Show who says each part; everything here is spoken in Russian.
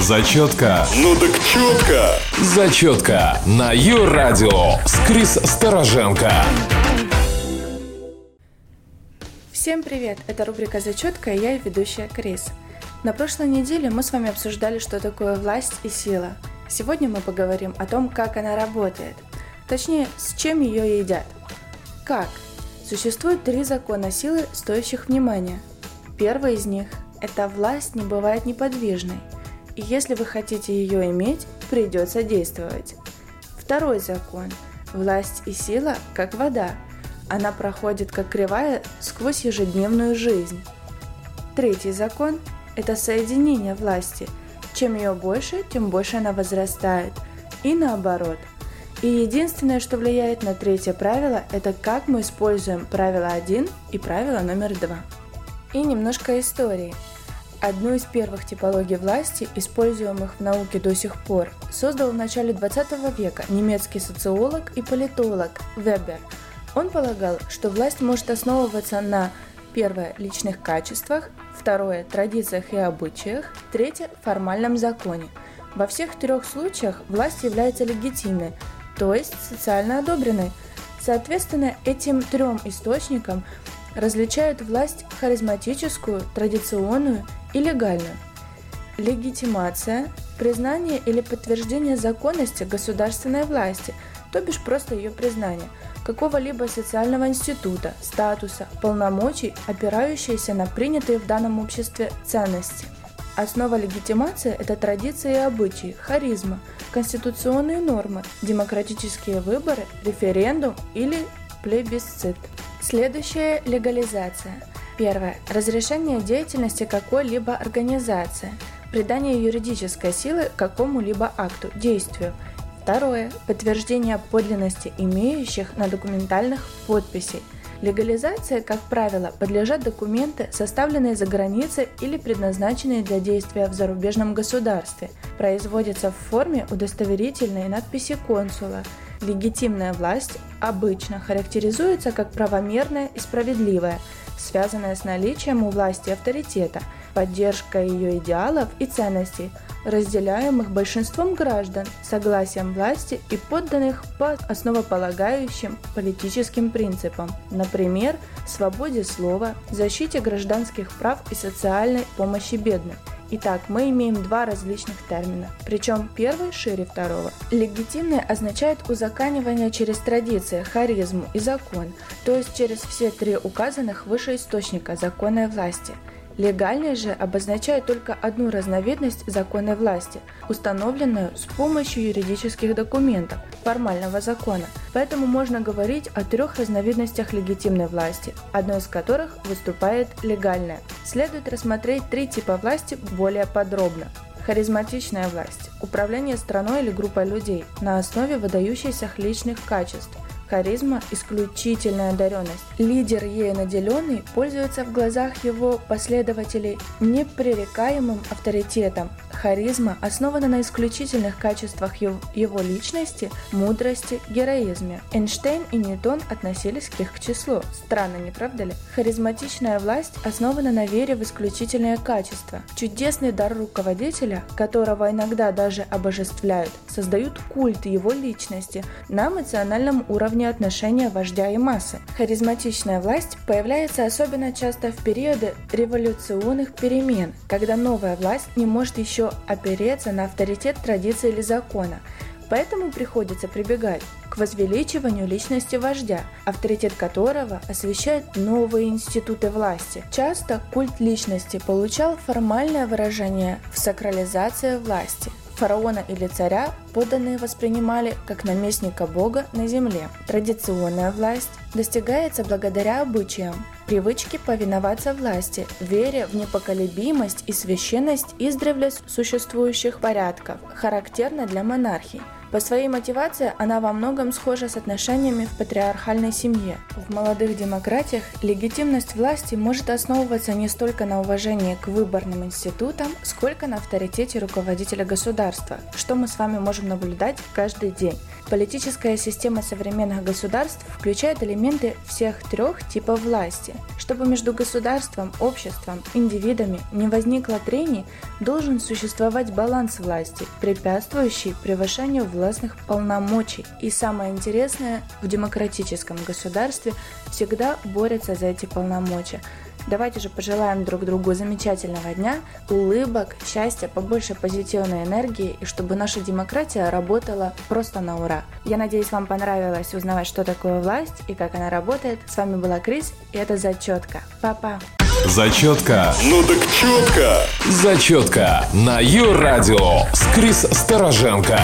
Speaker 1: Зачетка.
Speaker 2: Ну так четко.
Speaker 1: Зачетка на Ю-радио с Крис Стороженко.
Speaker 3: Всем привет! Это рубрика «Зачетка» и я и ведущая Крис. На прошлой неделе мы с вами обсуждали, что такое власть и сила. Сегодня мы поговорим о том, как она работает. Точнее, с чем ее едят. Как? Существует три закона силы, стоящих внимания. Первый из них – это власть не бывает неподвижной. И если вы хотите ее иметь, придется действовать. Второй закон – власть и сила, как вода – она проходит как кривая сквозь ежедневную жизнь. Третий закон – это соединение власти. Чем ее больше, тем больше она возрастает. И наоборот. И единственное, что влияет на третье правило, это как мы используем правило 1 и правило номер 2. И немножко истории. Одну из первых типологий власти, используемых в науке до сих пор, создал в начале 20 века немецкий социолог и политолог Вебер – он полагал, что власть может основываться на Первое – личных качествах, второе – традициях и обычаях, третье – формальном законе. Во всех трех случаях власть является легитимной, то есть социально одобренной. Соответственно, этим трем источникам различают власть харизматическую, традиционную и легальную. Легитимация – признание или подтверждение законности государственной власти, то бишь просто ее признание – какого-либо социального института, статуса, полномочий, опирающиеся на принятые в данном обществе ценности. Основа легитимации – это традиции и обычаи, харизма, конституционные нормы, демократические выборы, референдум или плебисцит. Следующая – легализация. Первое. Разрешение деятельности какой-либо организации. Придание юридической силы какому-либо акту, действию – Второе. Подтверждение подлинности имеющих на документальных подписей. Легализация, как правило, подлежат документы, составленные за границей или предназначенные для действия в зарубежном государстве. Производятся в форме удостоверительной надписи консула. Легитимная власть обычно характеризуется как правомерная и справедливая, связанная с наличием у власти авторитета, поддержкой ее идеалов и ценностей – разделяемых большинством граждан, согласием власти и подданных по основополагающим политическим принципам, например, свободе слова, защите гражданских прав и социальной помощи бедным. Итак, мы имеем два различных термина, причем первый шире второго. Легитимное означает узаканивание через традиции, харизму и закон, то есть через все три указанных выше источника законной власти – Легальный же обозначает только одну разновидность законной власти, установленную с помощью юридических документов, формального закона. Поэтому можно говорить о трех разновидностях легитимной власти, одной из которых выступает легальная. Следует рассмотреть три типа власти более подробно. Харизматичная власть – управление страной или группой людей на основе выдающихся личных качеств – Харизма – исключительная одаренность. Лидер, ею наделенный, пользуется в глазах его последователей непререкаемым авторитетом. Харизма основана на исключительных качествах его личности, мудрости, героизме. Эйнштейн и Ньютон относились к их числу. Странно, не правда ли? Харизматичная власть основана на вере в исключительные качества. Чудесный дар руководителя, которого иногда даже обожествляют, создают культ его личности на эмоциональном уровне отношения вождя и массы. Харизматичная власть появляется особенно часто в периоды революционных перемен, когда новая власть не может еще опереться на авторитет традиции или закона, поэтому приходится прибегать к возвеличиванию личности вождя, авторитет которого освещает новые институты власти. Часто культ личности получал формальное выражение в сакрализации власти фараона или царя подданные воспринимали как наместника бога на земле. Традиционная власть достигается благодаря обычаям, привычке повиноваться власти, вере в непоколебимость и священность издревле существующих порядков, характерна для монархий. По своей мотивации она во многом схожа с отношениями в патриархальной семье. В молодых демократиях легитимность власти может основываться не столько на уважении к выборным институтам, сколько на авторитете руководителя государства, что мы с вами можем наблюдать каждый день. Политическая система современных государств включает элементы всех трех типов власти. Чтобы между государством, обществом, индивидами не возникло трений, должен существовать баланс власти, препятствующий превышению властных полномочий. И самое интересное, в демократическом государстве всегда борются за эти полномочия. Давайте же пожелаем друг другу замечательного дня, улыбок, счастья, побольше позитивной энергии и чтобы наша демократия работала просто на ура. Я надеюсь, вам понравилось узнавать, что такое власть и как она работает. С вами была Крис, и это Зачетка. Папа.
Speaker 1: Зачетка.
Speaker 2: Ну так четко.
Speaker 1: Зачетка на Ю-радио с Крис Стороженко.